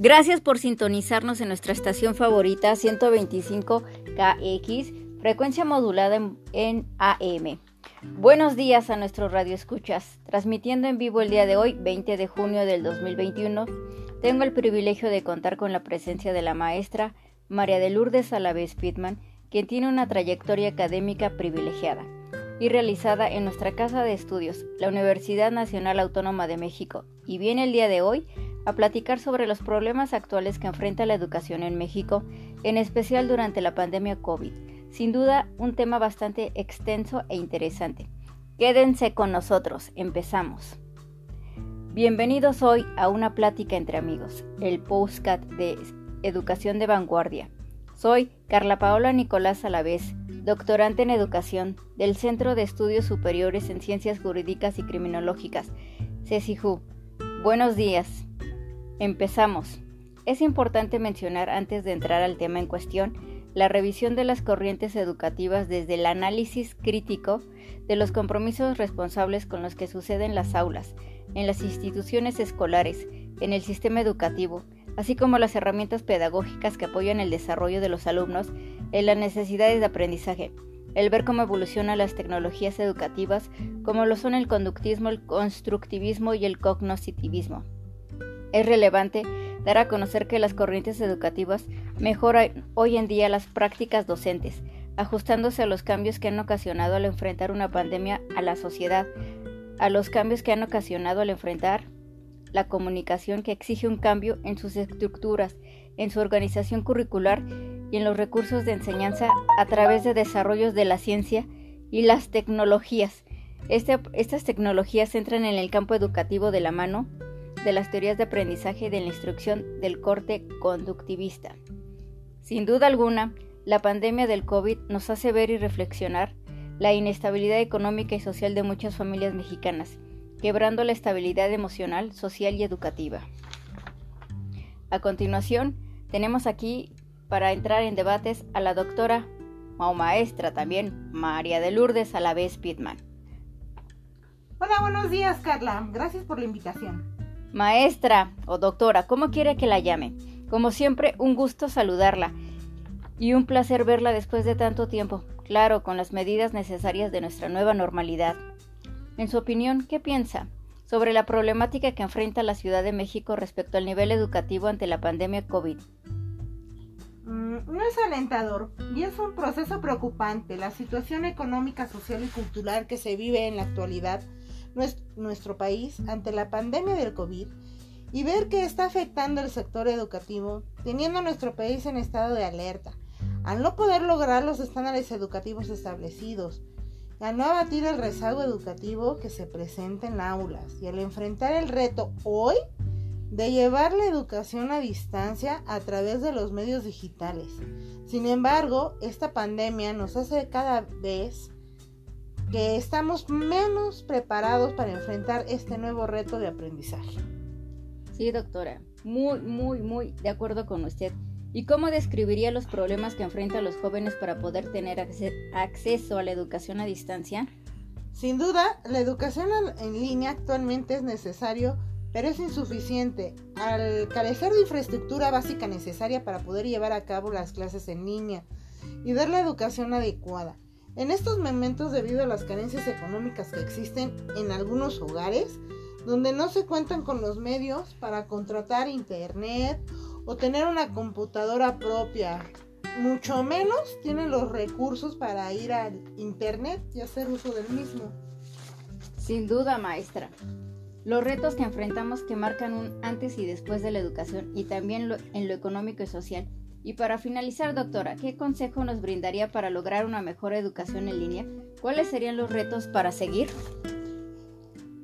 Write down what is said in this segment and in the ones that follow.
Gracias por sintonizarnos en nuestra estación favorita 125 KX, frecuencia modulada en, AM. Buenos días a nuestros radioescuchas. Transmitiendo en vivo el día de hoy, 20 de junio del 2021, tengo el privilegio de contar con la presencia de la maestra María de Lourdes Alavés Pitman, quien tiene una trayectoria académica privilegiada y realizada en nuestra casa de estudios, la Universidad Nacional Autónoma de México, y viene el día de hoy a platicar sobre los problemas actuales que enfrenta la educación en México, en especial durante la pandemia COVID. Sin duda, un tema bastante extenso e interesante. Quédense con nosotros, empezamos. Bienvenidos hoy a una plática entre amigos, el postcat de Educación de Vanguardia. Soy Carla Paola Nicolás Alavés, doctorante en educación del Centro de Estudios Superiores en Ciencias Jurídicas y Criminológicas, CECIJU. Buenos días. Empezamos. Es importante mencionar antes de entrar al tema en cuestión la revisión de las corrientes educativas desde el análisis crítico de los compromisos responsables con los que suceden las aulas, en las instituciones escolares, en el sistema educativo, así como las herramientas pedagógicas que apoyan el desarrollo de los alumnos en las necesidades de aprendizaje, el ver cómo evolucionan las tecnologías educativas, como lo son el conductismo, el constructivismo y el cognoscitivismo. Es relevante dar a conocer que las corrientes educativas mejoran hoy en día las prácticas docentes, ajustándose a los cambios que han ocasionado al enfrentar una pandemia a la sociedad, a los cambios que han ocasionado al enfrentar la comunicación que exige un cambio en sus estructuras, en su organización curricular y en los recursos de enseñanza a través de desarrollos de la ciencia y las tecnologías. Este, estas tecnologías entran en el campo educativo de la mano de las teorías de aprendizaje y de la instrucción del corte conductivista. Sin duda alguna, la pandemia del COVID nos hace ver y reflexionar la inestabilidad económica y social de muchas familias mexicanas, quebrando la estabilidad emocional, social y educativa. A continuación, tenemos aquí para entrar en debates a la doctora o maestra también, María de Lourdes Alavés Pitman. Hola, buenos días, Carla. Gracias por la invitación. Maestra o doctora, ¿cómo quiere que la llame? Como siempre, un gusto saludarla y un placer verla después de tanto tiempo, claro, con las medidas necesarias de nuestra nueva normalidad. En su opinión, ¿qué piensa sobre la problemática que enfrenta la Ciudad de México respecto al nivel educativo ante la pandemia COVID? Mm, no es alentador y es un proceso preocupante. La situación económica, social y cultural que se vive en la actualidad nuestro país ante la pandemia del COVID y ver que está afectando el sector educativo, teniendo nuestro país en estado de alerta, al no poder lograr los estándares educativos establecidos, al no abatir el rezago educativo que se presenta en aulas y al enfrentar el reto hoy de llevar la educación a distancia a través de los medios digitales. Sin embargo, esta pandemia nos hace cada vez que estamos menos preparados para enfrentar este nuevo reto de aprendizaje. Sí, doctora, muy, muy, muy de acuerdo con usted. ¿Y cómo describiría los problemas que enfrentan los jóvenes para poder tener acceso a la educación a distancia? Sin duda, la educación en línea actualmente es necesario, pero es insuficiente al carecer de infraestructura básica necesaria para poder llevar a cabo las clases en línea y dar la educación adecuada. En estos momentos, debido a las carencias económicas que existen en algunos hogares, donde no se cuentan con los medios para contratar internet o tener una computadora propia, mucho menos tienen los recursos para ir al internet y hacer uso del mismo. Sin duda, maestra. Los retos que enfrentamos que marcan un antes y después de la educación y también en lo económico y social y para finalizar, doctora, ¿qué consejo nos brindaría para lograr una mejor educación en línea? ¿Cuáles serían los retos para seguir?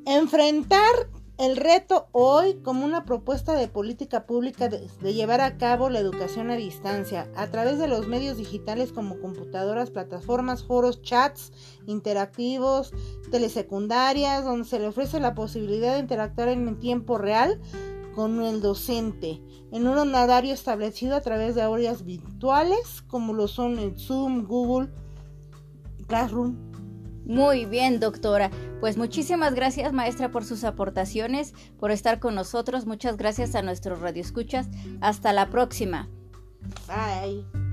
Enfrentar el reto hoy como una propuesta de política pública de, llevar a cabo la educación a distancia a través de los medios digitales como computadoras, plataformas, foros, chats interactivos, telesecundarias, donde se le ofrece la posibilidad de interactuar en tiempo real con el docente en un horario establecido a través de aulas virtuales como lo son el Zoom, Google, Classroom. Muy bien, doctora. Pues muchísimas gracias maestra por sus aportaciones, por estar con nosotros. Muchas gracias a nuestros radioescuchas. Hasta la próxima. Bye.